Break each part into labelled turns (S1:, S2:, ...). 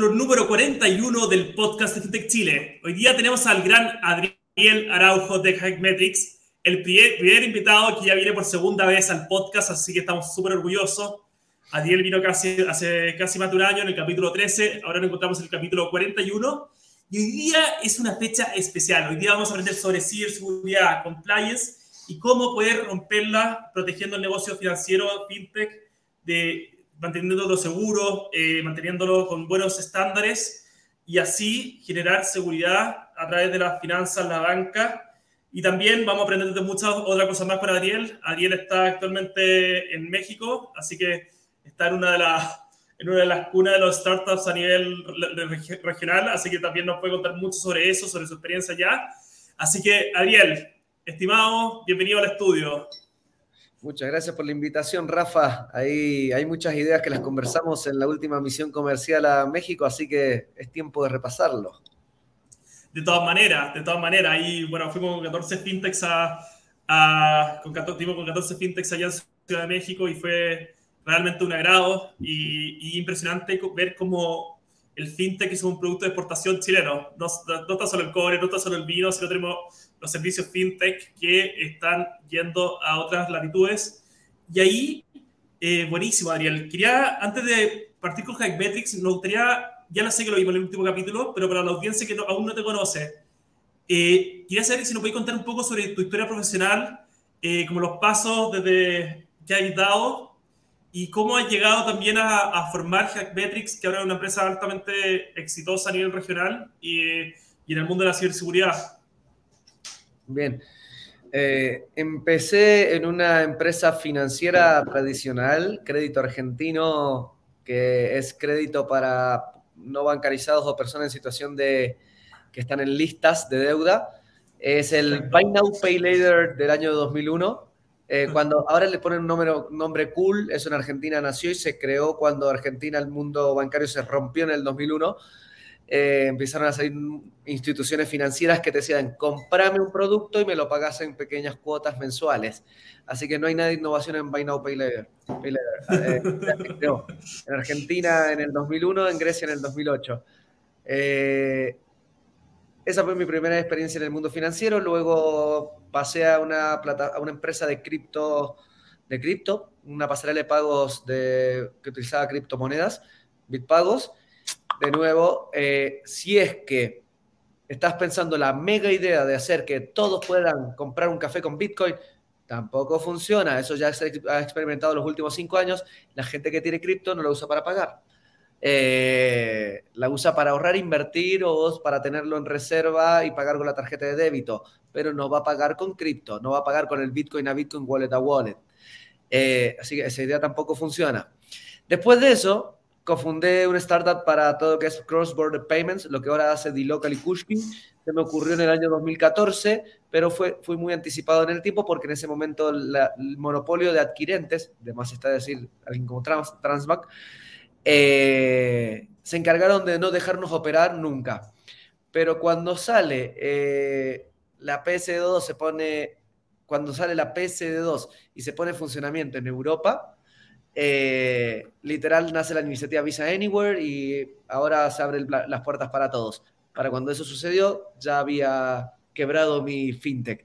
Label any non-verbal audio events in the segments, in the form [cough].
S1: Capítulo número 41 del podcast de FinTech Chile. Hoy día tenemos al gran Adriel Araujo de Hackmetrics, el primer, invitado que ya viene por segunda vez al podcast, así que estamos súper orgullosos. Adriel vino casi, hace casi más de un año en el capítulo 13, ahora nos encontramos en el capítulo 41. Y hoy día es una fecha especial. Hoy día vamos a aprender sobre ciberseguridad, compliance y cómo poder romperla protegiendo el negocio financiero, fintech, de manteniéndolo seguro, eh, manteniéndolo con buenos estándares y así generar seguridad a través de las finanzas, la banca. Y también vamos a aprender de muchas otras cosas más con Ariel. Ariel está actualmente en México, así que está en una de las, en una de las cunas de los startups a nivel regional, así que también nos puede contar mucho sobre eso, sobre su experiencia allá. Así que, Ariel, estimado, bienvenido al estudio.
S2: Muchas gracias por la invitación, Rafa. Ahí hay muchas ideas que las conversamos en la última misión comercial a México, así que es tiempo de repasarlo.
S1: De todas maneras, de todas maneras. Ahí, bueno, fuimos con 14 fintechs a, con, 14, con 14 fintechs allá en Ciudad de México y fue realmente un agrado y, impresionante ver cómo el fintech es un producto de exportación chileno. No, no está solo el cobre, no está solo el vino, sino tenemos los servicios fintech que están yendo a otras latitudes. Y ahí, eh, buenísimo, Adriel. Quería, antes de partir con Hackmetrics, me gustaría, ya lo sé que lo vimos en el último capítulo, pero para la audiencia que aún no te conoce, eh, quería saber si nos puedes contar un poco sobre tu historia profesional, eh, como los pasos desde que has dado y cómo has llegado también a, a formar Hackmetrics, que ahora es una empresa altamente exitosa a nivel regional y, y en el mundo de la ciberseguridad.
S2: Bien. Eh, empecé en una empresa financiera tradicional, crédito argentino, que es crédito para no bancarizados o personas en situación de que están en listas de deuda. Es el Buy Now Pay Later del año 2001. Eh, cuando ahora le ponen un nombre, nombre cool, eso en Argentina nació y se creó cuando Argentina, el mundo bancario se rompió en el 2001 eh, empezaron a salir instituciones financieras que te decían, comprame un producto y me lo pagas en pequeñas cuotas mensuales. Así que no hay nada de innovación en Buy Now, Pay Later. Eh, [laughs] en Argentina en el 2001, en Grecia en el 2008. Eh, esa fue mi primera experiencia en el mundo financiero. Luego pasé a una, plata, a una empresa de cripto, de cripto, una pasarela de pagos de, que utilizaba criptomonedas, Bitpagos de nuevo, eh, si es que estás pensando la mega idea de hacer que todos puedan comprar un café con Bitcoin, tampoco funciona. Eso ya se ha experimentado en los últimos cinco años. La gente que tiene cripto no lo usa para pagar. Eh, la usa para ahorrar, invertir o para tenerlo en reserva y pagar con la tarjeta de débito, pero no va a pagar con cripto, no va a pagar con el Bitcoin a Bitcoin, wallet a wallet. Eh, así que esa idea tampoco funciona. Después de eso, cofundé una startup para todo lo que es cross-border payments, lo que ahora hace D-Local y Kushkin. Se me ocurrió en el año 2014, pero fue, fui muy anticipado en el tiempo porque en ese momento el monopolio de adquirentes, de más está decir alguien como Trans, eh, se encargaron de no dejarnos operar nunca. Pero cuando sale eh, la PSD2, se pone, cuando sale la PSD2 y se pone en funcionamiento en Europa, eh, literal nace la iniciativa Visa Anywhere y ahora se abren las puertas para todos. Para cuando eso sucedió, ya había quebrado mi fintech.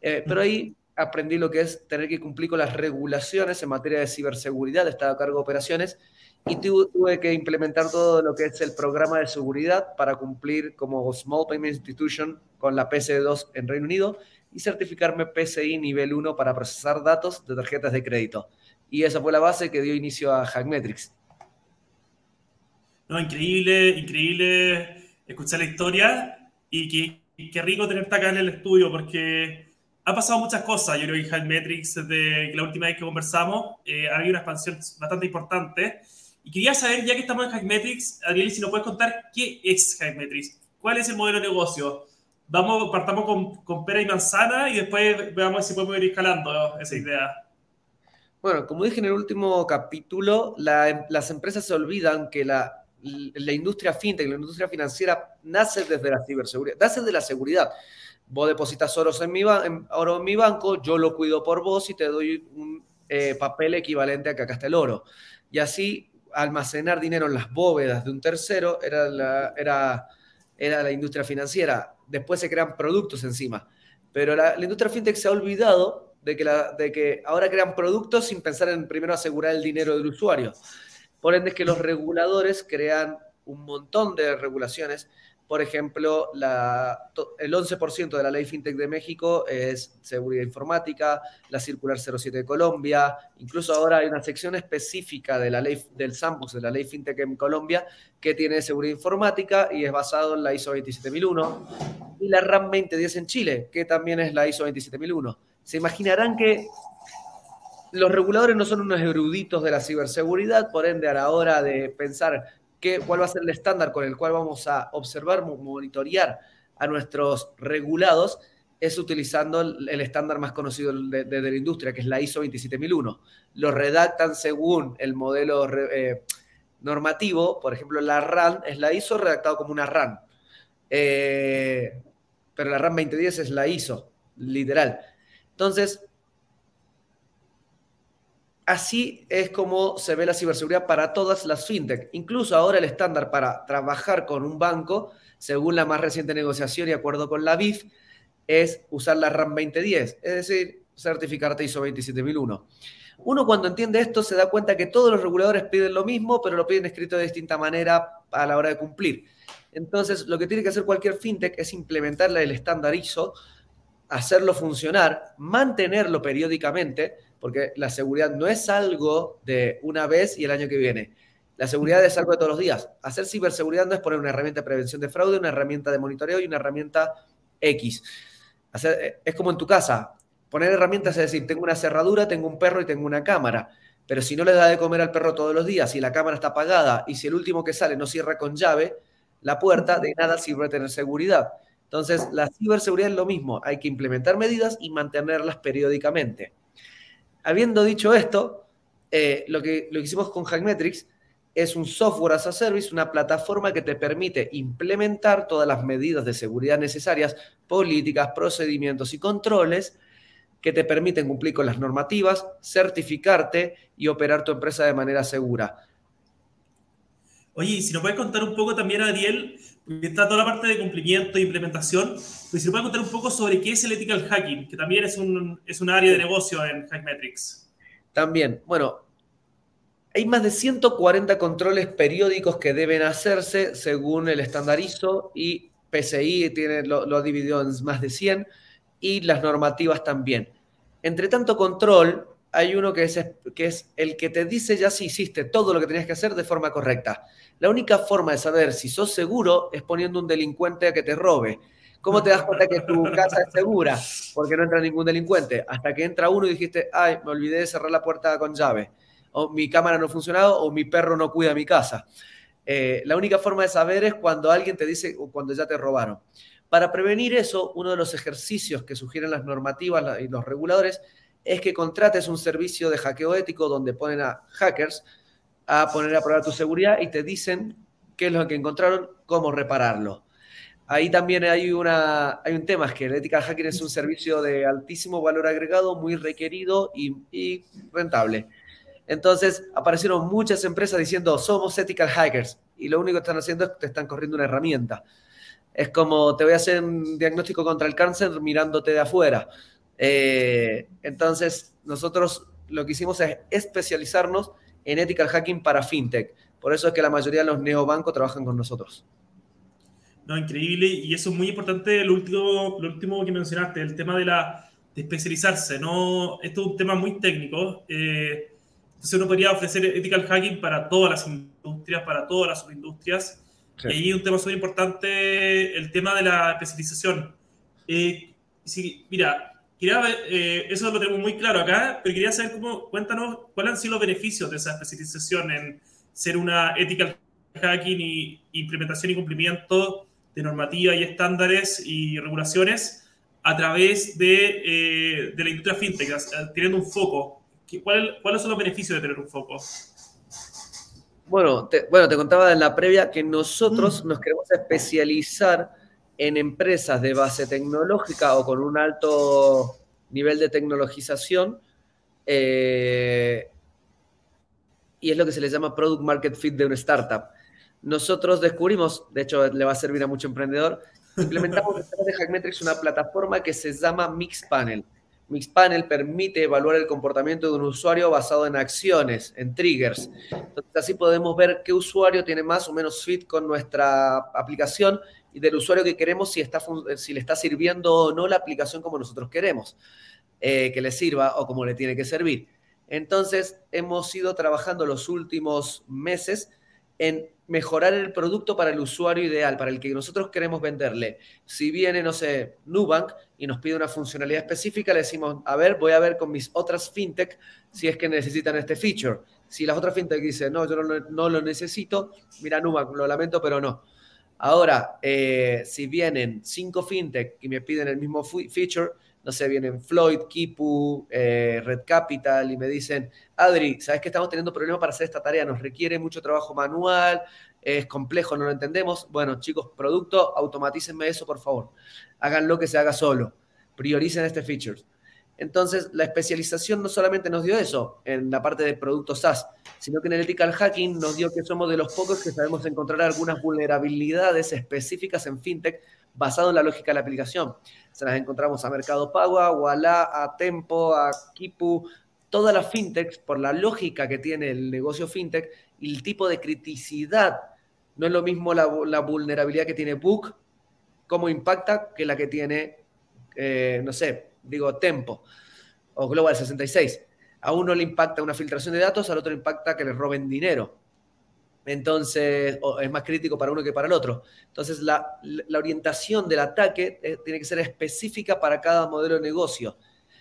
S2: Eh, pero ahí aprendí lo que es tener que cumplir con las regulaciones en materia de ciberseguridad, estaba a cargo de operaciones y tuve que implementar todo lo que es el programa de seguridad para cumplir como Small Payment Institution con la PC2 en Reino Unido y certificarme PCI nivel 1 para procesar datos de tarjetas de crédito y esa fue la base que dio inicio a Hackmetrics.
S1: No, increíble, increíble escuchar la historia y qué, qué rico tenerte acá en el estudio porque ha pasado muchas cosas. Yo creo que Hackmetrics, desde la última vez que conversamos, eh, ha habido una expansión bastante importante. Y quería saber, ya que estamos en Hackmetrics, Ariel, si nos puedes contar qué es Hackmetrics, cuál es el modelo de negocio. Vamos, partamos con, con pera y manzana y después veamos si podemos ir escalando esa idea.
S2: Bueno, como dije en el último capítulo, las empresas se olvidan que la, industria fintech, la industria financiera, nace desde la ciberseguridad, nace de la seguridad. Vos depositas oro en mi, oro en mi banco, yo lo cuido por vos y te doy un eh, papel equivalente a que acá está el oro. Y así almacenar dinero en las bóvedas de un tercero era la, era, era la industria financiera. Después se crean productos encima. Pero la, industria fintech se ha olvidado de que, la, ahora crean productos sin pensar en primero asegurar el dinero del usuario. Por ende, es que los reguladores crean un montón de regulaciones por ejemplo, el 11% de la ley FinTech de México es seguridad informática, la circular 07 de Colombia, incluso ahora hay una sección específica de la ley del Sandbox de la ley FinTech en Colombia que tiene seguridad informática y es basado en la ISO 27001 y la RAM 2010 en Chile, que también es la ISO 27001. Se imaginarán que los reguladores no son unos eruditos de la ciberseguridad, por ende a la hora de pensar cuál va a ser el estándar con el cual vamos a observar, monitorear a nuestros regulados, es utilizando el, estándar más conocido de, la industria, que es la ISO 27001. Lo redactan según el modelo eh, normativo, por ejemplo, la RAN es la ISO redactado como una RAN. Eh, pero la RAN 2010 es la ISO, literal. Entonces, Así es como se ve la ciberseguridad para todas las fintech. Incluso ahora el estándar para trabajar con un banco, según la más reciente negociación y acuerdo con la BIF, es usar la RAM 2010, es decir, certificarte ISO 27001. Uno cuando entiende esto se da cuenta que todos los reguladores piden lo mismo, pero lo piden escrito de distinta manera a la hora de cumplir. Entonces, lo que tiene que hacer cualquier fintech es implementarle el estándar ISO, hacerlo funcionar, mantenerlo periódicamente, porque la seguridad no es algo de una vez y el año que viene. La seguridad es algo de todos los días. Hacer ciberseguridad no es poner una herramienta de prevención de fraude, una herramienta de monitoreo y una herramienta X. Hacer, es como en tu casa. Poner herramientas es decir, tengo una cerradura, tengo un perro y tengo una cámara. Pero si no le da de comer al perro todos los días, y la cámara está apagada y si el último que sale no cierra con llave, la puerta de nada sirve tener seguridad. Entonces, la ciberseguridad es lo mismo. Hay que implementar medidas y mantenerlas periódicamente. Habiendo dicho esto, eh, lo, que, lo hicimos con Hackmetrics es un software as a service, una plataforma que te permite implementar todas las medidas de seguridad necesarias, políticas, procedimientos y controles que te permiten cumplir con las normativas, certificarte y operar tu empresa de manera segura.
S1: Oye, si nos puedes contar un poco también, Ariel, está toda la parte de cumplimiento e implementación, pues si nos puedes contar un poco sobre qué es el ethical hacking, que también es un, es un área de negocio en Hackmetrics.
S2: También, bueno, hay más de 140 controles periódicos que deben hacerse según el estándar ISO y PCI tiene, lo, lo dividió en más de 100 y las normativas también. Entre tanto control, hay uno que es, el que te dice ya si hiciste todo lo que tenías que hacer de forma correcta. La única forma de saber si sos seguro es poniendo un delincuente a que te robe. ¿Cómo te das cuenta que tu casa es segura? Porque no entra ningún delincuente. Hasta que entra uno y dijiste, ay, me olvidé de cerrar la puerta con llave. O mi cámara no ha funcionado o mi perro no cuida mi casa. Eh, la única forma de saber es cuando alguien te dice o cuando ya te robaron. Para prevenir eso, uno de los ejercicios que sugieren las normativas y los reguladores es que contrates un servicio de hackeo ético donde ponen a hackers a poner a prueba tu seguridad y te dicen qué es lo que encontraron, cómo repararlo. Ahí también hay, una, hay un tema, es que el Ethical Hacker es un servicio de altísimo valor agregado, muy requerido y, y rentable. Entonces aparecieron muchas empresas diciendo, somos Ethical Hackers, y lo único que están haciendo es que te están corriendo una herramienta. Es como, te voy a hacer un diagnóstico contra el cáncer mirándote de afuera. Eh, entonces, nosotros lo que hicimos es especializarnos en ethical hacking para fintech. Por eso es que la mayoría de los neobancos trabajan con nosotros.
S1: No, increíble. Y eso es muy importante, lo último, lo último que mencionaste, el tema de, la, especializarse. ¿no? Esto es un tema muy técnico. Eh, entonces uno podría ofrecer ethical hacking para todas las industrias, para todas las subindustrias. Y ahí un tema súper importante, el tema de la especialización. Eh, mira, quería eh, eso lo tenemos muy claro acá, pero quería saber cómo, cuéntanos cuáles han sido los beneficios de esa especialización en ser una ethical hacking y implementación y cumplimiento de normativa y estándares y regulaciones a través de, eh, de la industria fintech, teniendo un foco. ¿Cuáles son los beneficios de tener un foco?
S2: Bueno, te, bueno, te contaba en la previa que nosotros mm. nos queremos especializar en empresas de base tecnológica o con un alto nivel de tecnologización, eh, y es lo que se le llama Product Market Fit de una startup. Nosotros descubrimos, de hecho le va a servir a mucho emprendedor, implementamos de Hackmetrics una plataforma que se llama Mixpanel. Mixpanel permite evaluar el comportamiento de un usuario basado en acciones, en triggers. Entonces, así podemos ver qué usuario tiene más o menos fit con nuestra aplicación y del usuario que queremos si, está, si le está sirviendo o no la aplicación como nosotros queremos eh, que le sirva o como le tiene que servir. Entonces, hemos ido trabajando los últimos meses en mejorar el producto para el usuario ideal, para el que nosotros queremos venderle. Si viene, no sé, Nubank y nos pide una funcionalidad específica, le decimos, a ver, voy a ver con mis otras fintech si es que necesitan este feature. Si las otras fintech dicen, no, yo no, lo necesito, mira Nubank, lo lamento, pero no. Ahora, eh, si vienen cinco fintech y me piden el mismo feature, no sé, vienen Floyd, Kipu, eh, Red Capital y me dicen, Adri, ¿sabes que estamos teniendo problemas para hacer esta tarea? Nos requiere mucho trabajo manual, es complejo, no lo entendemos. Bueno, chicos, producto, automatícenme eso, por favor. Háganlo que se haga solo. Prioricen este feature. Entonces, la especialización no solamente nos dio eso en la parte de productos SaaS, sino que en el ethical hacking nos dio que somos de los pocos que sabemos encontrar algunas vulnerabilidades específicas en fintech basado en la lógica de la aplicación. Se las encontramos a Mercado Pago, a Walla, a Tempo, a Kipu, todas las fintechs, por la lógica que tiene el negocio fintech y el tipo de criticidad. No es lo mismo la, vulnerabilidad que tiene Book, cómo impacta, que la que tiene, eh, no sé, digo, Tempo o Global 66. A uno le impacta una filtración de datos, al otro impacta que le roben dinero. Entonces, es más crítico para uno que para el otro. Entonces, la, orientación del ataque eh, tiene que ser específica para cada modelo de negocio.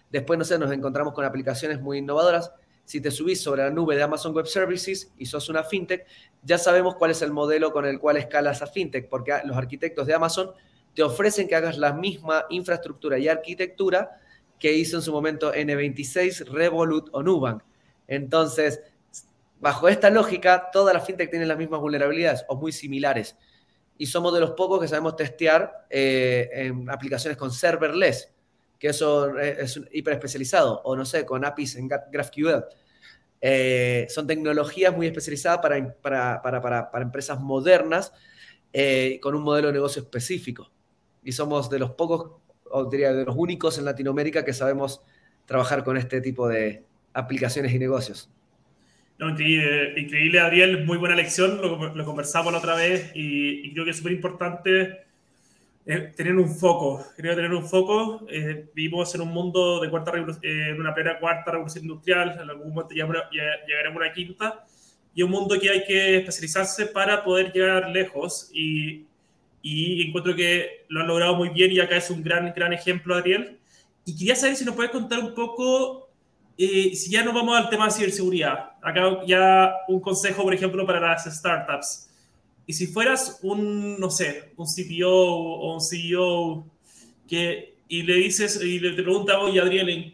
S2: Después, no sé, nos encontramos con aplicaciones muy innovadoras. Si te subís sobre la nube de Amazon Web Services y sos una fintech, ya sabemos cuál es el modelo con el cual escalas a fintech, porque los arquitectos de Amazon te ofrecen que hagas la misma infraestructura y arquitectura que hizo en su momento N26, Revolut o Nubank. Entonces, Bajo esta lógica, todas las fintech tienen las mismas vulnerabilidades o muy similares. Y somos de los pocos que sabemos testear eh, en aplicaciones con serverless, que eso es hiper especializado, o no sé, con APIs en GraphQL. Eh, son tecnologías muy especializadas para, para, empresas modernas eh, con un modelo de negocio específico. Y somos de los pocos, o diría de los únicos en Latinoamérica que sabemos trabajar con este tipo de aplicaciones y negocios.
S1: No, increíble, increíble, Adriel, muy buena lección, lo, conversamos la otra vez y, creo que es súper importante eh, tener un foco. Creo que tener un foco, eh, vivimos en un mundo de cuarta eh, una plena cuarta revolución industrial, en algún momento llegaremos a una quinta, y un mundo que hay que especializarse para poder llegar lejos y, y encuentro que lo han logrado muy bien y acá es un gran, gran ejemplo, Adriel. Y quería saber si nos puedes contar un poco si ya nos vamos al tema de ciberseguridad, acá ya un consejo, por ejemplo, para las startups. Y si fueras un, no sé, un CPO o un CEO que, y le dices, y le pregunta, oye, Adrián, ¿en,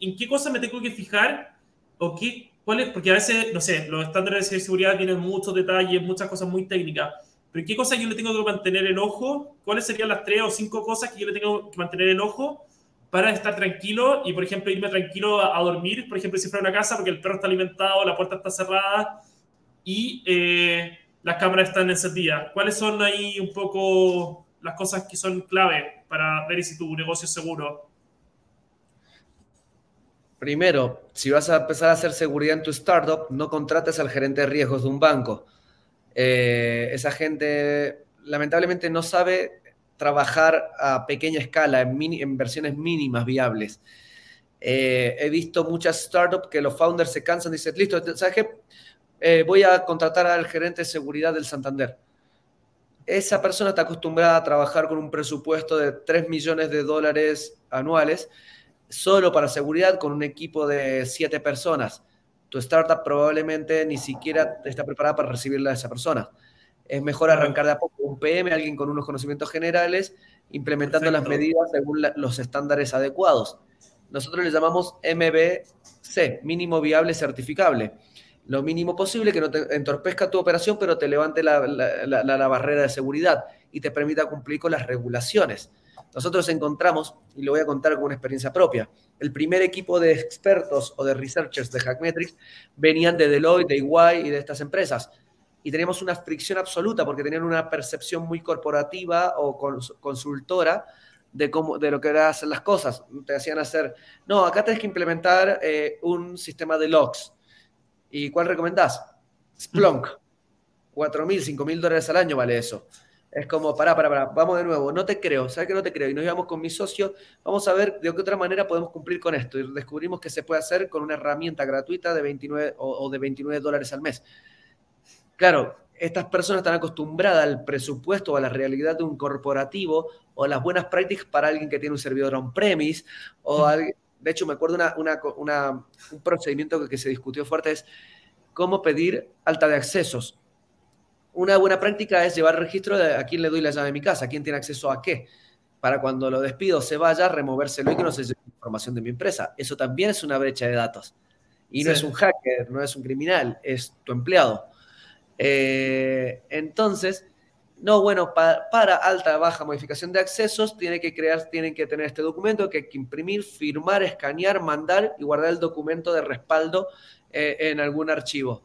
S1: en, qué cosa me tengo que fijar? ¿O qué, cuál es? Porque a veces, no sé, los estándares de ciberseguridad tienen muchos detalles, muchas cosas muy técnicas. Pero ¿en qué cosas yo le tengo que mantener el ojo? ¿Cuáles serían las tres o cinco cosas que yo le tengo que mantener el ojo para estar tranquilo y, por ejemplo, irme tranquilo a, dormir, por ejemplo, si fuera una casa, porque el perro está alimentado, la puerta está cerrada y eh, las cámaras están encendidas. ¿Cuáles son ahí un poco las cosas que son clave para ver si tu negocio es seguro?
S2: Primero, si vas a empezar a hacer seguridad en tu startup, no contrates al gerente de riesgos de un banco. Eh, esa gente lamentablemente no sabe trabajar a pequeña escala, en, versiones mínimas viables. Eh, he visto muchas startups que los founders se cansan y dicen, listo, ¿sabes qué? Eh, voy a contratar al gerente de seguridad del Santander. Esa persona está acostumbrada a trabajar con un presupuesto de 3 millones de dólares anuales solo para seguridad con un equipo de 7 personas. Tu startup probablemente ni siquiera está preparada para recibirla a esa persona es mejor arrancar de a poco un PM, alguien con unos conocimientos generales, implementando las medidas según los estándares adecuados. Nosotros le llamamos MBC, mínimo viable certificable. Lo mínimo posible que no te entorpezca tu operación, pero te levante la, barrera de seguridad y te permita cumplir con las regulaciones. Nosotros encontramos, y lo voy a contar con una experiencia propia, el primer equipo de expertos o de researchers de Hackmetrics venían de Deloitte, de EY y de estas empresas. Y teníamos una fricción absoluta porque tenían una percepción muy corporativa o consultora de, cómo, de lo que era hacer las cosas. Te hacían hacer, no, acá tenés que implementar eh, un sistema de logs. ¿Y cuál recomendás? Splunk. [laughs] 4 mil, 5 mil dólares al año vale eso. Es como, pará, pará, pará, vamos de nuevo, no te creo, ¿sabes que no te creo? Y nos íbamos con mi socio, vamos a ver de qué otra manera podemos cumplir con esto. Y descubrimos que se puede hacer con una herramienta gratuita de 29 o, de 29 dólares al mes. Claro, estas personas están acostumbradas al presupuesto o a la realidad de un corporativo o a las buenas prácticas para alguien que tiene un servidor on-premise o de hecho me acuerdo una, un procedimiento que se discutió fuerte es cómo pedir alta de accesos una buena práctica es llevar registro de a quién le doy la llave de mi casa, a quién tiene acceso a qué, para cuando lo despido se vaya, removérselo y que no se lleve información de mi empresa. Eso también es una brecha de datos. Y no es un hacker, no es un criminal, es tu empleado. Eh, entonces, no, bueno, para, alta, baja modificación de accesos, tiene que crear, tienen que tener este documento que hay que imprimir, firmar, escanear, mandar y guardar el documento de respaldo eh, en algún archivo.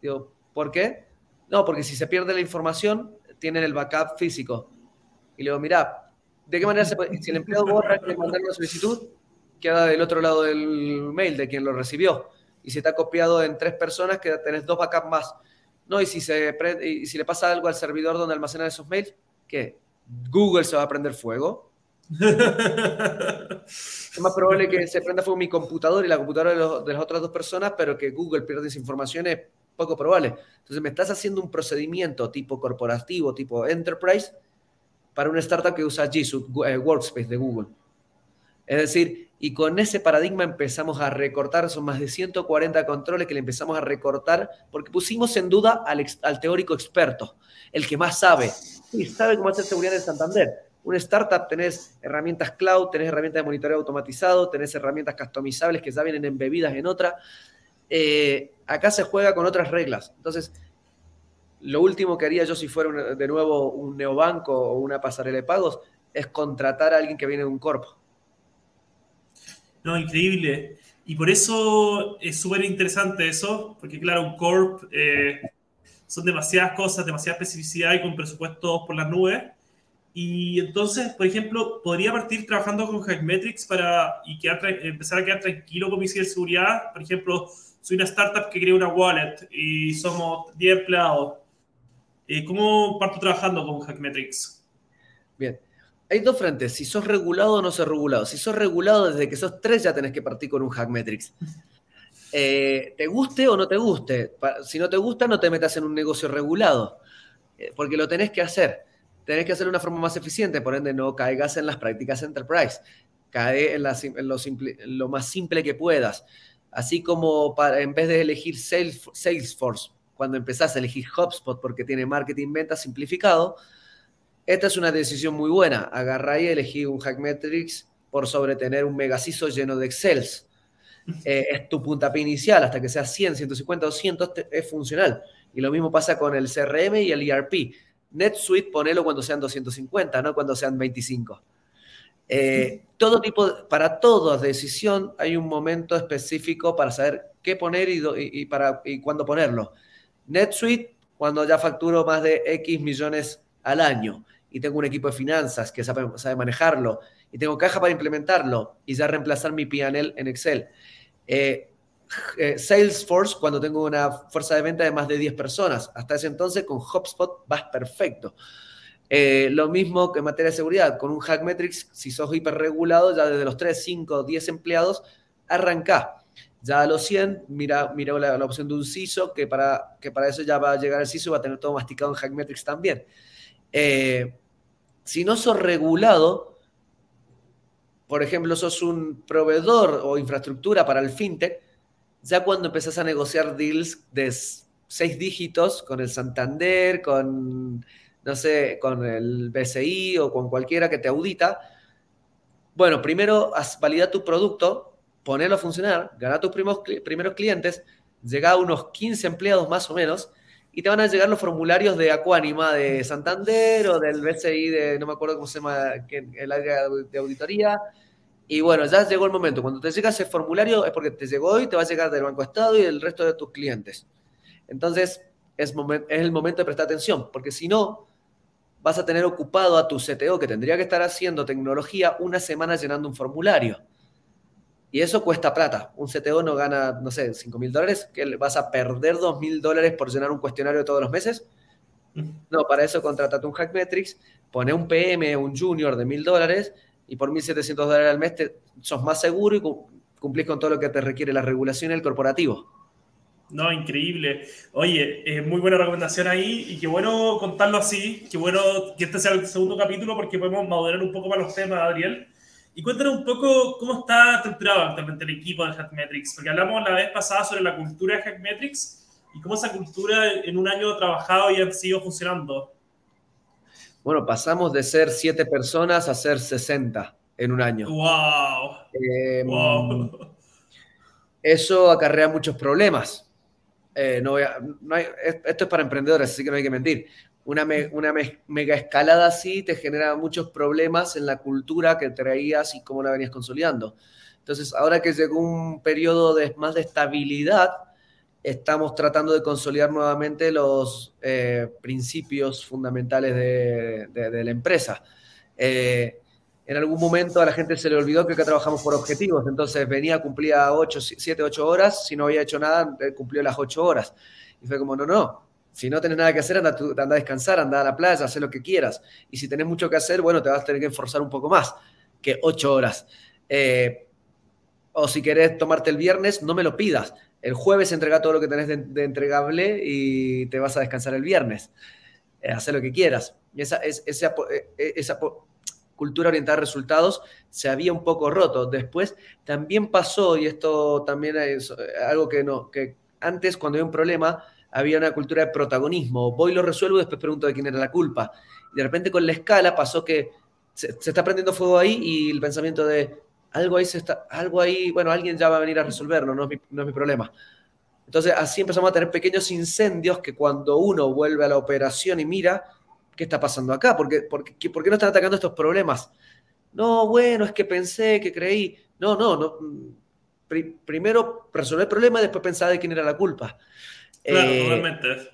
S2: Digo, ¿por qué? No, porque si se pierde la información, tienen el backup físico. Y le digo, mira, ¿de qué manera se puede? Si el empleado borra y mandar una solicitud, queda del otro lado del mail de quien lo recibió. Y si está copiado en tres personas, queda, tenés dos backups más. No, y si, se, y si le pasa algo al servidor donde almacenan esos mails, ¿qué? ¿Google se va a prender fuego? [laughs] es más probable que se prenda fuego mi computador y la computadora de, de, las otras dos personas, pero que Google pierda esa información es poco probable. Entonces me estás haciendo un procedimiento tipo corporativo, tipo enterprise, para una startup que usa G Suite, eh, Workspace de Google. Es decir, y con ese paradigma empezamos a recortar, son más de 140 controles que le empezamos a recortar porque pusimos en duda al, teórico experto, el que más sabe. Y sabe cómo hacer seguridad en Santander. Una startup tenés herramientas cloud, tenés herramientas de monitoreo automatizado, tenés herramientas customizables que ya vienen embebidas en otra. Eh, acá se juega con otras reglas. Entonces, lo último que haría yo si fuera de nuevo un neobanco o una pasarela de pagos es contratar a alguien que viene de un corpo.
S1: No, increíble. Y por eso es súper interesante eso, porque claro, un corp eh, son demasiadas cosas, demasiada especificidad y con presupuestos por las nubes. Y entonces, por ejemplo, podría partir trabajando con Hackmetrics para y empezar a quedar tranquilo con mi ciberseguridad. Por ejemplo, soy una startup que crea una wallet y somos 10 empleados. Eh, ¿Cómo parto trabajando con Hackmetrics?
S2: Bien. Hay dos frentes, si sos regulado o no sos regulado. Si sos regulado, desde que sos tres ya tenés que partir con un Hackmetrics. [laughs] Eh, te guste o no te guste. Si no te gusta, no te metas en un negocio regulado, eh, porque lo tenés que hacer. Tenés que hacerlo de una forma más eficiente, por ende no caigas en las prácticas enterprise. Cae en, lo, en lo más simple que puedas. Así como para, en vez de elegir Salesforce, cuando empezás a elegir HubSpot porque tiene marketing venta simplificado, esta es una decisión muy buena. Agarra y elegí un Hackmetrics por sobre tener un megaciso lleno de Excels. [laughs] Eh, es tu puntapié inicial, hasta que sea 100, 150, 200, es funcional. Y lo mismo pasa con el CRM y el ERP. NetSuite, ponelo cuando sean 250, no cuando sean 25. Eh, todo tipo, para toda decisión hay un momento específico para saber qué poner y, para, y cuándo ponerlo. NetSuite, cuando ya facturo más de X millones al año y tengo un equipo de finanzas que sabe, manejarlo y tengo caja para implementarlo y ya reemplazar mi PNL en Excel. Eh, eh, Salesforce, cuando tengo una fuerza de venta de más de 10 personas. Hasta ese entonces con HubSpot vas perfecto. Eh, lo mismo que en materia de seguridad, con un Hackmetrics, si sos hiperregulado, ya desde los 3, 5, 10 empleados, arranca. Ya a los 100, mira, mira la, opción de un CISO, que para, que para eso ya va a llegar el CISO y va a tener todo masticado en Hackmetrics también. Eh, si no sos regulado, por ejemplo, sos un proveedor o infraestructura para el fintech, ya cuando empezás a negociar deals de seis dígitos con el Santander, con no sé, con el BCI o con cualquiera que te audita, bueno, primero valida tu producto, ponelo a funcionar, gana tus primeros clientes, llega a unos 15 empleados más o menos, y te van a llegar los formularios de Acuánima, de Santander o del BCI de, no me acuerdo cómo se llama, el área de auditoría. Y bueno, ya llegó el momento. Cuando te llega ese formulario es porque te llegó y te va a llegar del Banco Estado y del resto de tus clientes. Entonces, es, es el momento de prestar atención, porque si no, vas a tener ocupado a tu CTO que tendría que estar haciendo tecnología una semana llenando un formulario. Y eso cuesta plata. Un CTO no gana, no sé, 5 mil dólares, que vas a perder 2 mil dólares por llenar un cuestionario todos los meses. No, para eso contratate un Hackmetrics, pone un PM, un junior de mil dólares y por 1.700 dólares al mes te, sos más seguro y cumplís con todo lo que te requiere la regulación y el corporativo.
S1: No, increíble. Oye, eh, muy buena recomendación ahí y qué bueno contarlo así, qué bueno que este sea el segundo capítulo porque podemos madurar un poco más los temas, Adriel. Y cuéntanos un poco cómo está estructurado actualmente el equipo de Hackmetrics, porque hablamos la vez pasada sobre la cultura de Hackmetrics y cómo esa cultura en un año trabajado y ha sido funcionando.
S2: Bueno, pasamos de ser siete personas a ser 60 en un año.
S1: ¡Wow!
S2: Em, [laughs] eso acarrea muchos problemas. Eh, no esto es para emprendedores, así que no hay que mentir una, una mega escalada así te genera muchos problemas en la cultura que traías y cómo la venías consolidando. Entonces, ahora que llegó un periodo de más de estabilidad, estamos tratando de consolidar nuevamente los eh, principios fundamentales de, la empresa. Eh, en algún momento a la gente se le olvidó que acá trabajamos por objetivos, entonces venía, cumplía 8, 7, 8 horas, si no había hecho nada, cumplió las 8 horas. Y fue como, no, no, si no tenés nada que hacer, anda, anda, a descansar, anda a la playa, haz lo que quieras. Y si tenés mucho que hacer, bueno, te vas a tener que esforzar un poco más que ocho horas. Eh, o si querés tomarte el viernes, no me lo pidas. El jueves entrega todo lo que tenés de, entregable y te vas a descansar el viernes. Eh, haz lo que quieras. Y esa, es, esa, eh, esa cultura orientada a resultados se había un poco roto. Después también pasó, y esto también es algo que, no, que antes cuando había un problema, había una cultura de protagonismo. Voy, lo resuelvo después pregunto de quién era la culpa. Y de repente con la escala pasó que se, está prendiendo fuego ahí y el pensamiento de algo ahí se está, algo ahí, bueno, alguien ya va a venir a resolverlo, no es mi, no es mi problema. Entonces así empezamos a tener pequeños incendios que cuando uno vuelve a la operación y mira, ¿qué está pasando acá? ¿Por qué, no están atacando estos problemas? No, bueno, es que pensé, que creí. No, no, no. primero resolver el problema y después pensar de quién era la culpa.
S1: Claro, eh,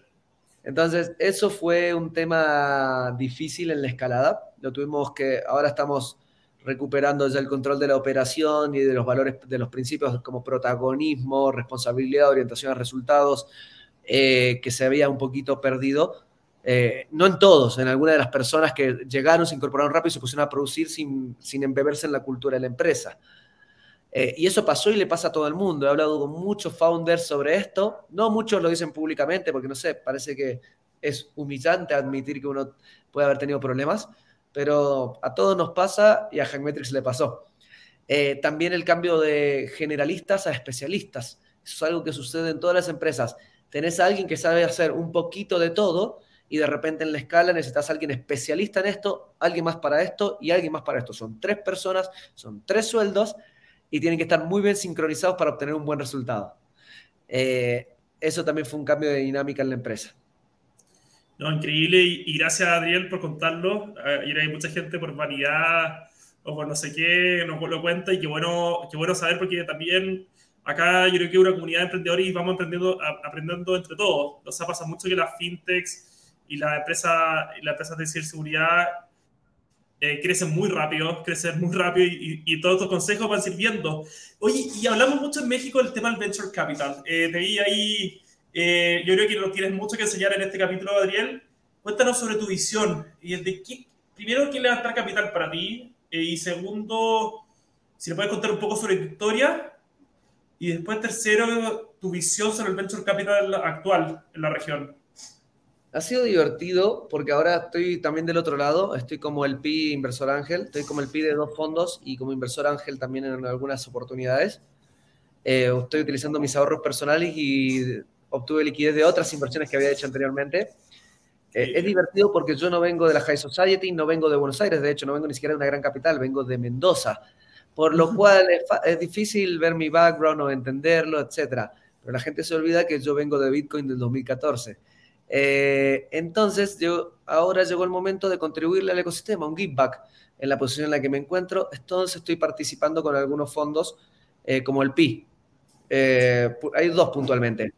S2: Entonces, eso fue un tema difícil en la escalada. Lo tuvimos que, ahora estamos recuperando ya el control de la operación y de los valores, de los principios como protagonismo, responsabilidad, orientación a resultados, eh, que se había un poquito perdido. Eh, no en todos, en algunas de las personas que llegaron, se incorporaron rápido y se pusieron a producir sin, sin embeberse en la cultura de la empresa. Eh, y eso pasó y le pasa a todo el mundo. He hablado con muchos founders sobre esto. No muchos lo dicen públicamente porque, no sé, parece que es humillante admitir que uno puede haber tenido problemas, pero a todos nos pasa y a Hackmetrics le pasó. Eh, también el cambio de generalistas a especialistas. Eso es algo que sucede en todas las empresas. Tenés a alguien que sabe hacer un poquito de todo y de repente en la escala necesitas a alguien especialista en esto, alguien más para esto y alguien más para esto. Son tres personas, son tres sueldos y tienen que estar muy bien sincronizados para obtener un buen resultado. Eh, eso también fue un cambio de dinámica en la empresa.
S1: No, increíble y, gracias Adriel por contarlo. Eh, y hay mucha gente por vanidad o por no sé qué nos lo cuenta y qué bueno, qué bueno saber porque también acá yo creo que es una comunidad de emprendedores y vamos aprendiendo, aprendiendo entre todos. O sea, pasa mucho que las fintechs y las empresas, la empresas de ciberseguridad eh, crecen muy rápido, crecen muy rápido y, todos estos consejos van sirviendo. Oye, y hablamos mucho en México del tema del Venture Capital. Eh, te vi ahí, eh, yo creo que nos tienes mucho que enseñar en este capítulo, Adriel. Cuéntanos sobre tu visión. Y de qué, primero, ¿quién levantar capital para ti? y segundo, si le puedes contar un poco sobre tu historia. Y después, tercero, tu visión sobre el Venture Capital actual en la región.
S2: Ha sido divertido porque ahora estoy también del otro lado, estoy como el PI inversor ángel, estoy como el PI de dos fondos y como inversor ángel también en algunas oportunidades. Eh, estoy utilizando mis ahorros personales y obtuve liquidez de otras inversiones que había hecho anteriormente. Eh, es divertido porque yo no vengo de la High Society, no vengo de Buenos Aires, de hecho no vengo ni siquiera de una gran capital, vengo de Mendoza, por lo cual es, es difícil ver mi background o entenderlo, etc. Pero la gente se olvida que yo vengo de Bitcoin del 2014 Eh, entonces, yo, ahora llegó el momento de contribuirle al ecosistema, un give back en la posición en la que me encuentro. Entonces, estoy participando con algunos fondos eh, como el PI. Eh, hay dos puntualmente.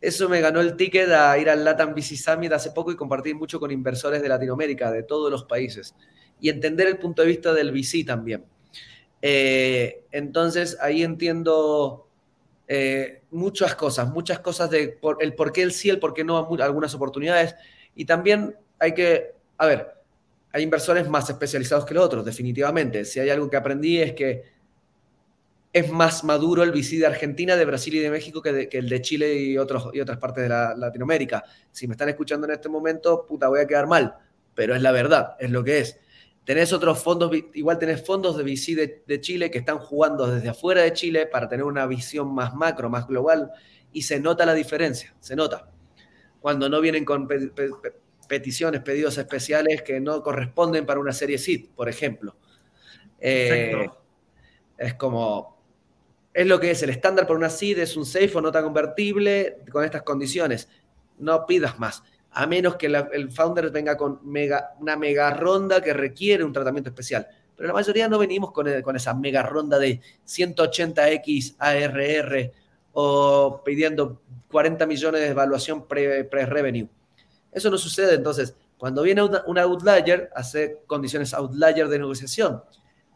S2: Eso me ganó el ticket a ir al Latam VC Summit hace poco y compartir mucho con inversores de Latinoamérica, de todos los países, y entender el punto de vista del VC también. Eh, entonces ahí entiendo eh, muchas cosas, muchas cosas de el por qué el sí, el por qué no, algunas oportunidades. Y también hay que, a ver, hay inversores más especializados que los otros, definitivamente. Si hay algo que aprendí es que es más maduro el VC de Argentina, de Brasil y de México que, el de Chile y, otros, y otras partes de Latinoamérica. Si me están escuchando en este momento, puta, voy a quedar mal, pero es la verdad, es lo que es. Tenés otros fondos, igual tenés fondos de VC de, Chile que están jugando desde afuera de Chile para tener una visión más macro, más global, y se nota la diferencia, se nota. Cuando no vienen con peticiones, pedidos especiales que no corresponden para una serie SID, por ejemplo. Eh, es como, es lo que es el estándar para una SID, es un safe o nota convertible con estas condiciones. No pidas más, a menos que el founder venga con una mega ronda que requiere un tratamiento especial. Pero la mayoría no venimos con, con esa mega ronda de 180x ARR o pidiendo 40 millones de evaluación pre-revenue. Eso no sucede. Entonces, cuando viene un outlier, hace condiciones outlier de negociación.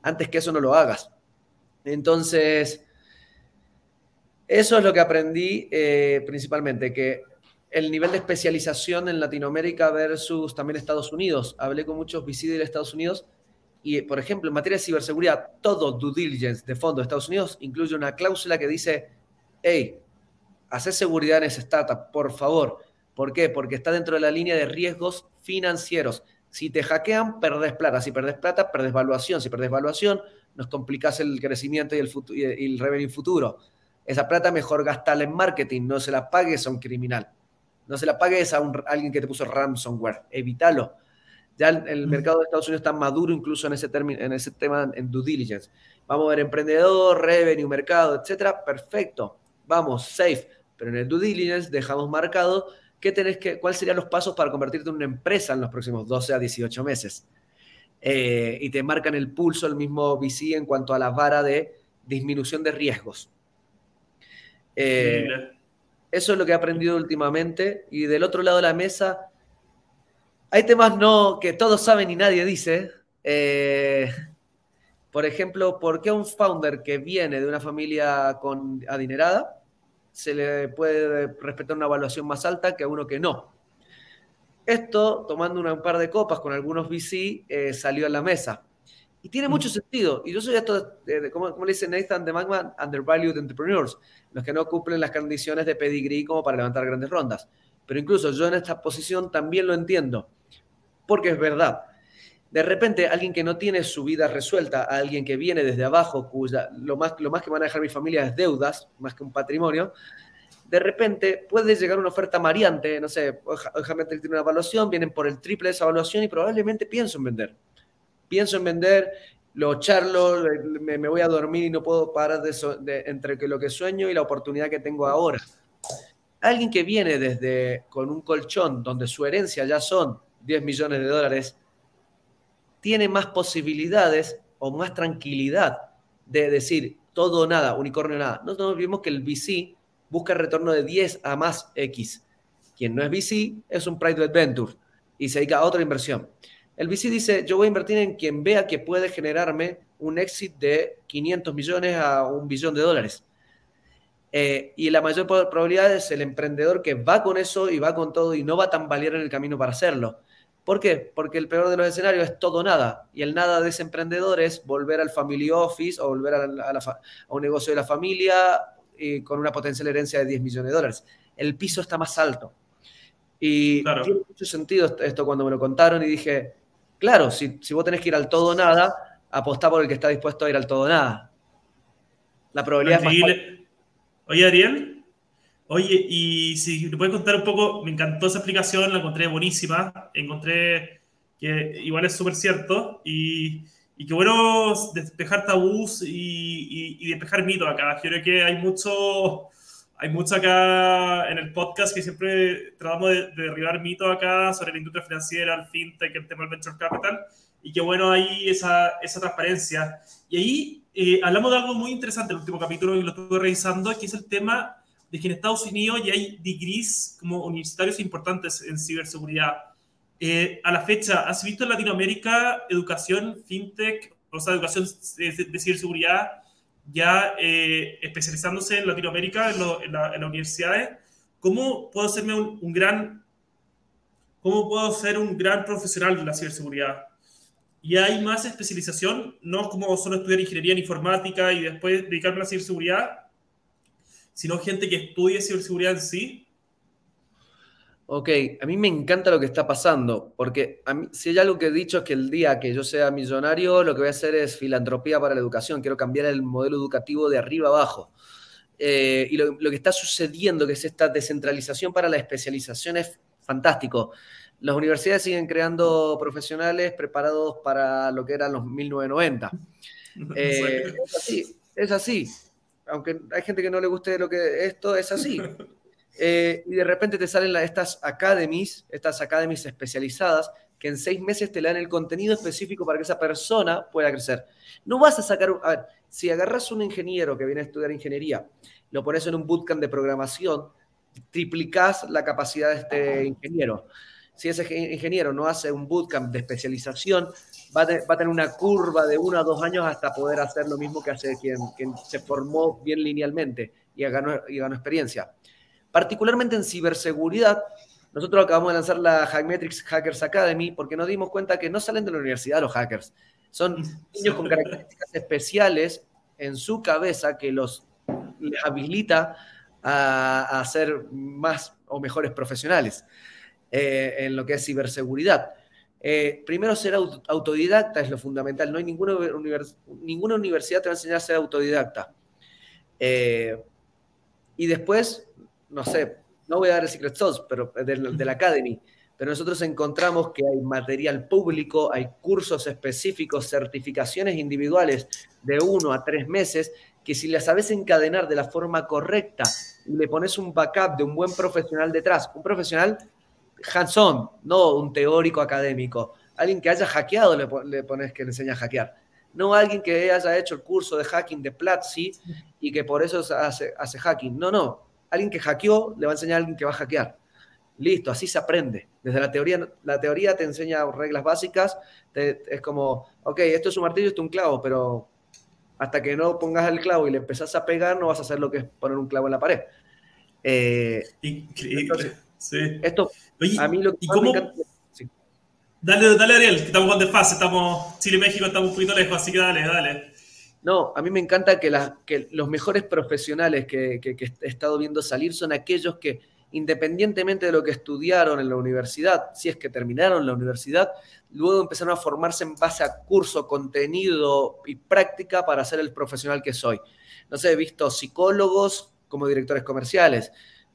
S2: Antes que eso no lo hagas. Entonces, eso es lo que aprendí eh, principalmente, que el nivel de especialización en Latinoamérica versus también Estados Unidos. Hablé con muchos VC de Estados Unidos y, por ejemplo, en materia de ciberseguridad, todo due diligence de fondo de Estados Unidos incluye una cláusula que dice, hey, hace seguridad en esa startup, por favor. ¿Por qué? Porque está dentro de la línea de riesgos financieros. Si te hackean, perdés plata. Si perdés plata, perdés valuación. Si perdés valuación, nos complicás el crecimiento y el, y revenue futuro. Esa plata mejor gastarla en marketing, no se la pagues a un criminal. No se la pagues a, alguien que te puso ransomware. Evítalo. Ya el, mercado de Estados Unidos está maduro incluso en ese, en ese tema en due diligence. Vamos a ver emprendedor, revenue, mercado, etcétera. Perfecto. Vamos, safe. Pero en el due diligence dejamos marcado qué tenés que, cuáles serían los pasos para convertirte en una empresa en los próximos 12 a 18 meses. Eh, y te marcan el pulso el mismo VC en cuanto a la vara de disminución de riesgos. Eh, eso es lo que he aprendido últimamente. Y del otro lado de la mesa, hay temas no, que todos saben y nadie dice. Eh, por ejemplo, ¿por qué a un founder que viene de una familia con adinerada se le puede respetar una evaluación más alta que a uno que no? Esto, tomando un par de copas con algunos VC, eh, salió a la mesa. Y tiene mucho sentido. Y yo soy esto, como, le dice Nathan de Magma, undervalued entrepreneurs, los que no cumplen las condiciones de pedigree como para levantar grandes rondas. Pero incluso yo en esta posición también lo entiendo, porque es verdad. De repente, alguien que no tiene su vida resuelta, alguien que viene desde abajo, cuya lo más, lo más que van a dejar mi familia es deudas, más que un patrimonio, de repente puede llegar una oferta mariante, no sé, déjame tiene una evaluación, vienen por el triple de esa evaluación y probablemente pienso en vender pienso en vender, lo charlo, me, voy a dormir y no puedo parar de, entre lo que sueño y la oportunidad que tengo ahora. Alguien que viene desde con un colchón donde su herencia ya son 10 millones de dólares, tiene más posibilidades o más tranquilidad de decir todo o nada, unicornio nada. No nos olvidemos que el VC busca retorno de 10 a más X. Quien no es VC es un private venture y se dedica a otra inversión. El VC dice, yo voy a invertir en quien vea que puede generarme un exit de 500 millones a un billón de dólares. Eh, y la mayor probabilidad es el emprendedor que va con eso y va con todo y no va a tambalear en el camino para hacerlo. ¿Por qué? Porque el peor de los escenarios es todo nada. Y el nada de ese emprendedor es volver al family office o volver a, un negocio de la familia y con una potencial herencia de 10 millones de dólares. El piso está más alto. Y tiene mucho sentido esto cuando me lo contaron y dije, Claro, si, vos tenés que ir al todo o nada, apostá por el que está dispuesto a ir al todo o nada. La probabilidad es más
S1: Oye, Ariel. Oye, y si te puedes contar un poco, me encantó esa explicación, la encontré buenísima. Encontré que igual es súper cierto. Y, y qué bueno despejar tabús y, y, despejar mitos acá. Creo que hay mucho hay mucho acá en el podcast que siempre tratamos de, derribar mitos acá sobre la industria financiera, el fintech, el tema del venture capital, y que bueno, hay esa, esa transparencia. Y ahí eh, hablamos de algo muy interesante en el último capítulo y lo estuve revisando, que es el tema de que en Estados Unidos ya hay degrees como universitarios importantes en ciberseguridad. Eh, a la fecha, ¿has visto en Latinoamérica educación fintech, o sea, educación de ciberseguridad? Ya eh, especializándose en Latinoamérica, en, las universidades, ¿cómo puedo hacerme un, gran, cómo puedo ser un gran profesional de la ciberseguridad? Y hay más especialización, no como solo estudiar ingeniería en informática y después dedicarme a la ciberseguridad, sino gente que estudie ciberseguridad en sí
S2: Ok, a mí me encanta lo que está pasando, porque a mí, si hay algo que he dicho es que el día que yo sea millonario, lo que voy a hacer es filantropía para la educación, quiero cambiar el modelo educativo de arriba abajo. Eh, y lo, que está sucediendo, que es esta descentralización para la especialización, es fantástico. Las universidades siguen creando profesionales preparados para lo que eran los 1990. [laughs] Eh, es así, es así. Aunque hay gente que no le guste lo que esto es así. [laughs] Eh, y de repente te salen estas academies, estas academies especializadas, que en seis meses te dan el contenido específico para que esa persona pueda crecer. No vas a sacar, a ver, si agarras un ingeniero que viene a estudiar ingeniería, lo pones en un bootcamp de programación, triplicas la capacidad de este ingeniero. Si ese ingeniero no hace un bootcamp de especialización, va a, tener una curva de uno a dos años hasta poder hacer lo mismo que hace quien, se formó bien linealmente y ganó, y ganó experiencia. Particularmente en ciberseguridad, nosotros acabamos de lanzar la Hackmetrics Hackers Academy porque nos dimos cuenta que no salen de la universidad los hackers. Son niños con características especiales en su cabeza que los les habilita a, ser más o mejores profesionales eh, en lo que es ciberseguridad. Eh, primero, ser autodidacta es lo fundamental. No hay ninguna, ninguna universidad que te va a enseñar a ser autodidacta. Eh, y después, no sé, no voy a dar el Secret Sauce, pero de la Academy, pero nosotros encontramos que hay material público, hay cursos específicos, certificaciones individuales de uno a tres meses, que si las sabes encadenar de la forma correcta y le pones un backup de un buen profesional detrás, un profesional hands-on, no un teórico académico, alguien que haya hackeado le, pones que le enseña a hackear, no alguien que haya hecho el curso de hacking de Platzi y que por eso hace, hace hacking, no, no, alguien que hackeó le va a enseñar a alguien que va a hackear. Listo, así se aprende. Desde la teoría, la teoría te enseña reglas básicas, es como, ok, esto es un martillo, esto es un clavo, pero hasta que no pongas el clavo y le empezás a pegar, no vas a hacer lo que es poner un clavo en la pared.
S1: Eh, Increíble. sí.
S2: Esto, a mí lo que
S1: me encanta, Dale, dale, Ariel, que estamos con desfase, estamos, Chile y México estamos un poquito lejos, así que dale, dale.
S2: No, a mí me encanta que, que los mejores profesionales que, he estado viendo salir son aquellos que, independientemente de lo que estudiaron en la universidad, si es que terminaron la universidad, luego empezaron a formarse en base a curso, contenido y práctica para ser el profesional que soy. No sé, he visto psicólogos como directores comerciales,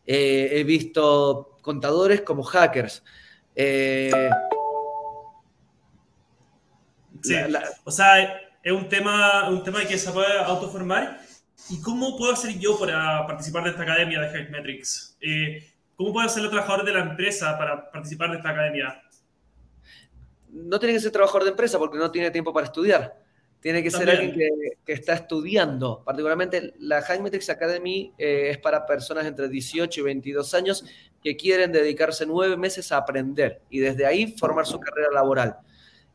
S2: eh, he visto contadores como hackers.
S1: Eh, sí, o sea, es un tema, un tema que se puede autoformar. ¿Y cómo puedo hacer yo para participar de esta academia de Hackmetrics? Eh, ¿Cómo puedo ser el trabajador de la empresa para participar de esta academia?
S2: No tiene que ser trabajador de empresa porque no tiene tiempo para estudiar. Tiene que ser alguien que, está estudiando. Particularmente la Hackmetrics Academy eh, es para personas entre 18 y 22 años que quieren dedicarse nueve meses a aprender y desde ahí formar su carrera laboral.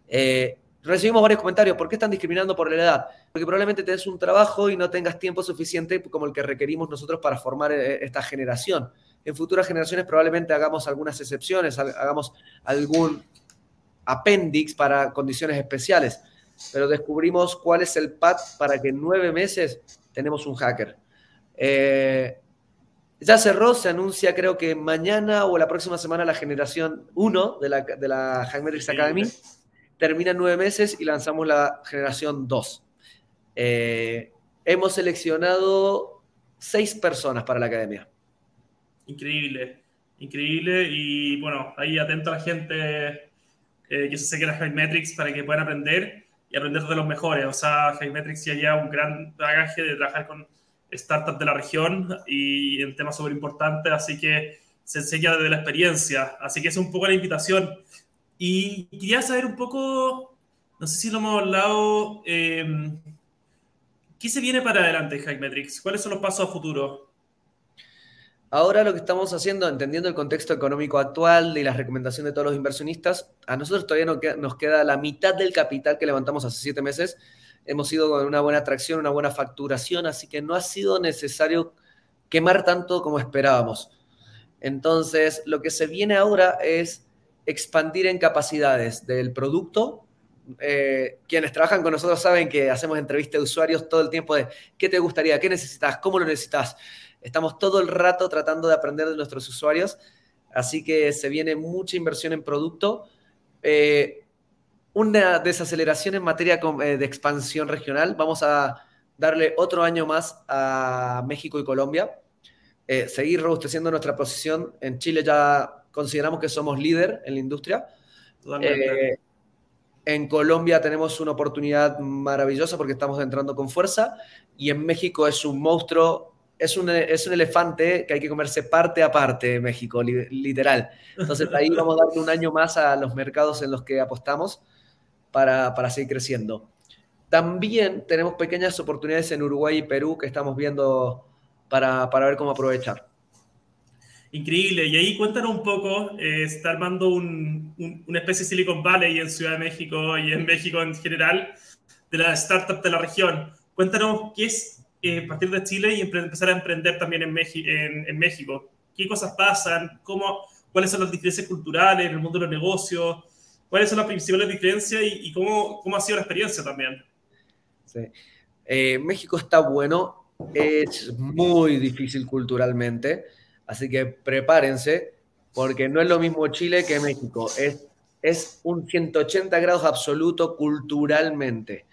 S2: Eh, Recibimos varios comentarios. ¿Por qué están discriminando por la edad? Porque probablemente tenés un trabajo y no tengas tiempo suficiente como el que requerimos nosotros para formar eh, esta generación. En futuras generaciones probablemente hagamos algunas excepciones, hagamos algún apéndice para condiciones especiales, pero descubrimos cuál es el path para que en nueve meses tenemos un hacker. Eh, ya cerró, se anuncia creo que mañana o la próxima semana la generación 1 de la, de la Academy termina nueve meses y lanzamos la generación 2. Eh, hemos seleccionado seis personas para la academia.
S1: Increíble, increíble. Y bueno, ahí atento a la gente eh, que se seque las Metrics para que puedan aprender y aprender de los mejores. O sea, Metrics ya lleva un gran bagaje de trabajar con startups de la región y en temas súper importantes, así que se enseña desde la experiencia, así que es un poco la invitación. Y quería saber un poco, no sé si lo hemos hablado, eh, ¿qué se viene para adelante, Metrics? ¿Cuáles son los pasos a futuro?
S2: Ahora lo que estamos haciendo, entendiendo el contexto económico actual y las recomendaciones de todos los inversionistas, a nosotros todavía nos queda la mitad del capital que levantamos hace siete meses. Hemos ido con una buena atracción, una buena facturación, así que no ha sido necesario quemar tanto como esperábamos. Entonces, lo que se viene ahora es expandir en capacidades del producto. Eh, quienes trabajan con nosotros saben que hacemos entrevistas de usuarios todo el tiempo de qué te gustaría, qué necesitas, cómo lo necesitas. Estamos todo el rato tratando de aprender de nuestros usuarios, así que se viene mucha inversión en producto. Eh, una desaceleración en materia eh, de expansión regional. Vamos a darle otro año más a México y Colombia seguir robusteciendo nuestra posición. En Chile ya consideramos que somos líder en la industria. Eh, en Colombia tenemos una oportunidad maravillosa porque estamos entrando con fuerza y en México es un monstruo, es un, es un elefante que hay que comerse parte a parte México, literal. Entonces ahí vamos a darle un año más a los mercados en los que apostamos para, para seguir creciendo. También tenemos pequeñas oportunidades en Uruguay y Perú que estamos viendo para, para ver cómo aprovechar.
S1: Increíble. Y ahí cuéntanos un poco, eh, está armando un, una especie de Silicon Valley en Ciudad de México y en México en general, de las startups de la región. Cuéntanos qué es eh, partir de Chile y empezar a emprender también en, en, México. ¿Qué cosas pasan? ¿Cómo, ¿Cuáles son las diferencias culturales en el mundo de los negocios? ¿Cuáles son las principales diferencias y, cómo, cómo, ha sido la experiencia también?
S2: Sí. Eh, México está bueno es muy difícil culturalmente, así que prepárense, porque no es lo mismo Chile que México, es, es un 180 grados absoluto culturalmente.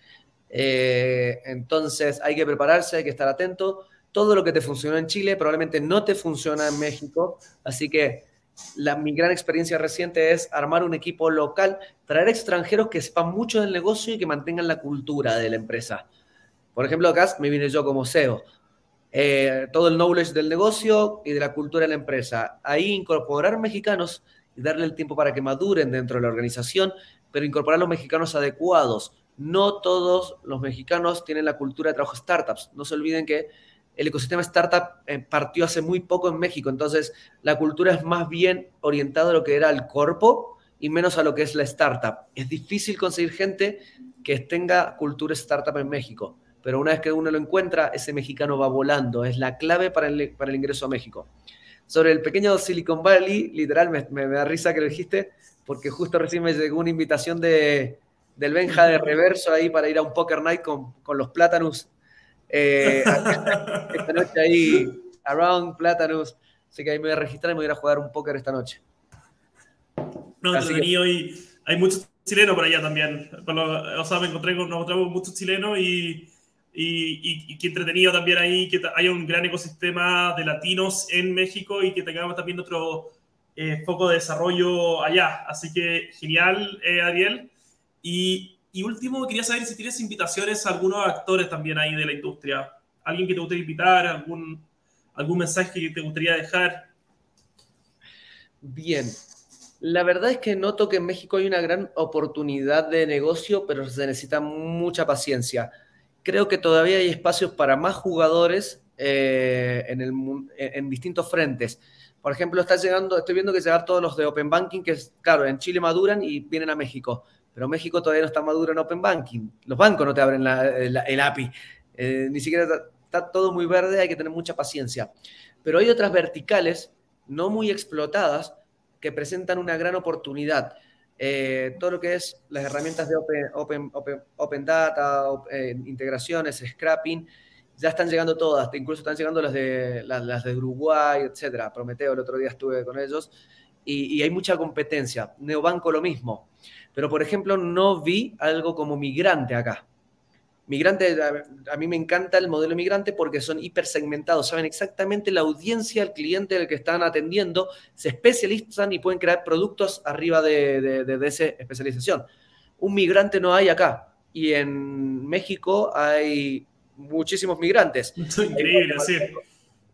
S2: Eh, entonces hay que prepararse, hay que estar atento. Todo lo que te funcionó en Chile probablemente no te funciona en México, así que la, mi gran experiencia reciente es armar un equipo local, traer extranjeros que sepan mucho del negocio y que mantengan la cultura de la empresa. Por ejemplo, acá me vine yo como SEO. Eh, todo el knowledge del negocio y de la cultura de la empresa. Ahí incorporar mexicanos y darle el tiempo para que maduren dentro de la organización, pero incorporar los mexicanos adecuados. No todos los mexicanos tienen la cultura de trabajo startups. No se olviden que el ecosistema startup eh, partió hace muy poco en México, entonces la cultura es más bien orientada a lo que era el corpo y menos a lo que es la startup. Es difícil conseguir gente que tenga cultura startup en México pero una vez que uno lo encuentra, ese mexicano va volando. Es la clave para el, para el ingreso a México. Sobre el pequeño Silicon Valley, literal, me, me, da risa que lo dijiste, porque justo recién me llegó una invitación de, del Benja de reverso ahí para ir a un poker night con, con los plátanos. Eh, [laughs] esta noche ahí, around plátanos. Así que ahí me voy a registrar y me voy a ir a jugar un póker esta noche.
S1: No, entretenido y hay muchos chilenos por allá también. o sea, me encontré con, muchos chilenos y y, y, que entretenido también ahí que haya un gran ecosistema de latinos en México y que tengamos también otro eh, foco de desarrollo allá. Así que genial, eh, Ariel. Y, y, último, quería saber si tienes invitaciones a algunos actores también ahí de la industria. Alguien que te gustaría invitar, algún, algún mensaje que te gustaría dejar.
S2: Bien, la verdad es que noto que en México hay una gran oportunidad de negocio, pero se necesita mucha paciencia creo que todavía hay espacios para más jugadores eh, en, distintos frentes. Por ejemplo, está llegando, estoy viendo que llegar todos los de Open Banking, que es, claro, en Chile maduran y vienen a México, pero México todavía no está maduro en Open Banking. Los bancos no te abren el API, eh, ni siquiera está todo muy verde, hay que tener mucha paciencia. Pero hay otras verticales no muy explotadas que presentan una gran oportunidad. Eh, todo lo que es las herramientas de Open, open, open, open Data, eh, integraciones, scrapping, ya están llegando todas, incluso están llegando las de, las, de Uruguay, etcétera. Prometeo, el otro día estuve con ellos y, y, hay mucha competencia. Neobanco lo mismo. Pero, por ejemplo, no vi algo como migrante acá. Migrante, a, mí me encanta el modelo migrante porque son hipersegmentados, saben exactamente la audiencia, el cliente del que están atendiendo, se especializan y pueden crear productos arriba de, de, esa especialización. Un migrante no hay acá y en México hay muchísimos migrantes. [laughs]
S1: Increíble, sí.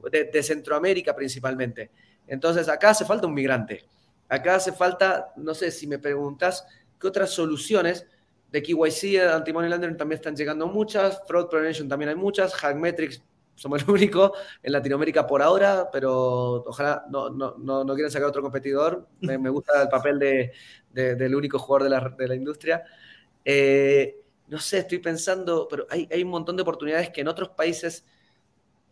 S2: De, Centroamérica principalmente. Entonces, acá hace falta un migrante. Acá hace falta, no sé si me preguntas, ¿qué otras soluciones? De KYC, Anti-Money Laundering también están llegando muchas, Fraud Prevention también hay muchas, Hackmetrics somos el [laughs] único en Latinoamérica por ahora, pero ojalá no, no, no, quieran sacar otro competidor. Me, gusta el papel de, del único jugador de la, de la industria. Eh, no sé, estoy pensando, pero hay, hay, un montón de oportunidades que en otros países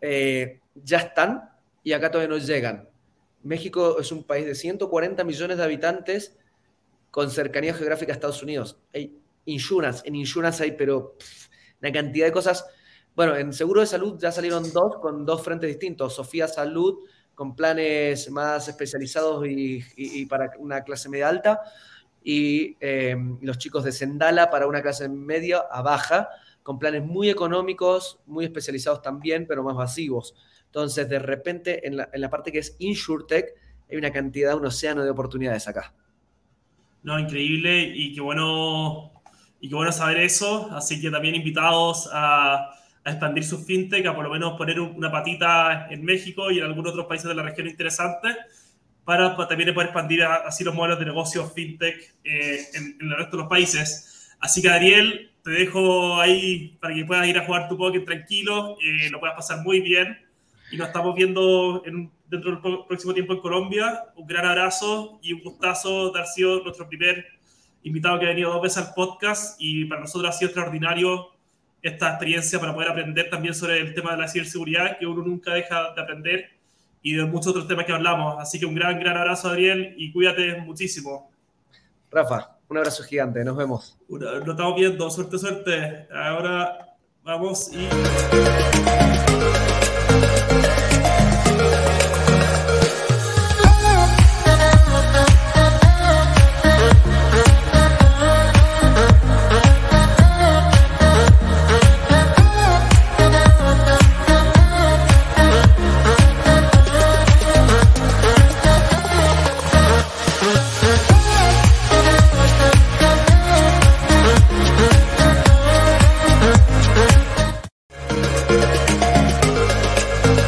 S2: eh, ya están y acá todavía no llegan. México es un país de 140 millones de habitantes con cercanía geográfica a Estados Unidos. Hay insurance, en insurance hay, pero una cantidad de cosas. Bueno, en seguro de salud ya salieron dos con dos frentes distintos. Sofía Salud, con planes más especializados y, para una clase media alta y em, los chicos de Sendala para una clase media a baja, con planes muy económicos, muy especializados también, pero más masivos. Entonces, de repente, en la, en la parte que es InsurTech, hay una cantidad, un océano de oportunidades acá.
S1: No, increíble y qué bueno, y qué bueno saber eso. Así que también invitados a, a expandir su fintech, a por lo menos poner una patita en México y en algunos otros países de la región interesantes para, también poder expandir así los modelos de negocio fintech eh, en, el resto de los países. Así que, Ariel, te dejo ahí para que puedas ir a jugar tu Pokémon tranquilo, eh, lo puedas pasar muy bien y nos estamos viendo en, dentro del próximo tiempo en Colombia. Un gran abrazo y un gustazo de haber sido nuestro primer invitado que ha venido dos veces al podcast y para nosotros ha sido extraordinario esta experiencia para poder aprender también sobre el tema de la ciberseguridad, que uno nunca deja de aprender y de muchos otros temas que hablamos. Así que un gran, gran abrazo, Adriel, y cuídate muchísimo.
S2: Rafa, un abrazo gigante, nos vemos.
S1: Lo estamos viendo, suerte, suerte. Ahora vamos y...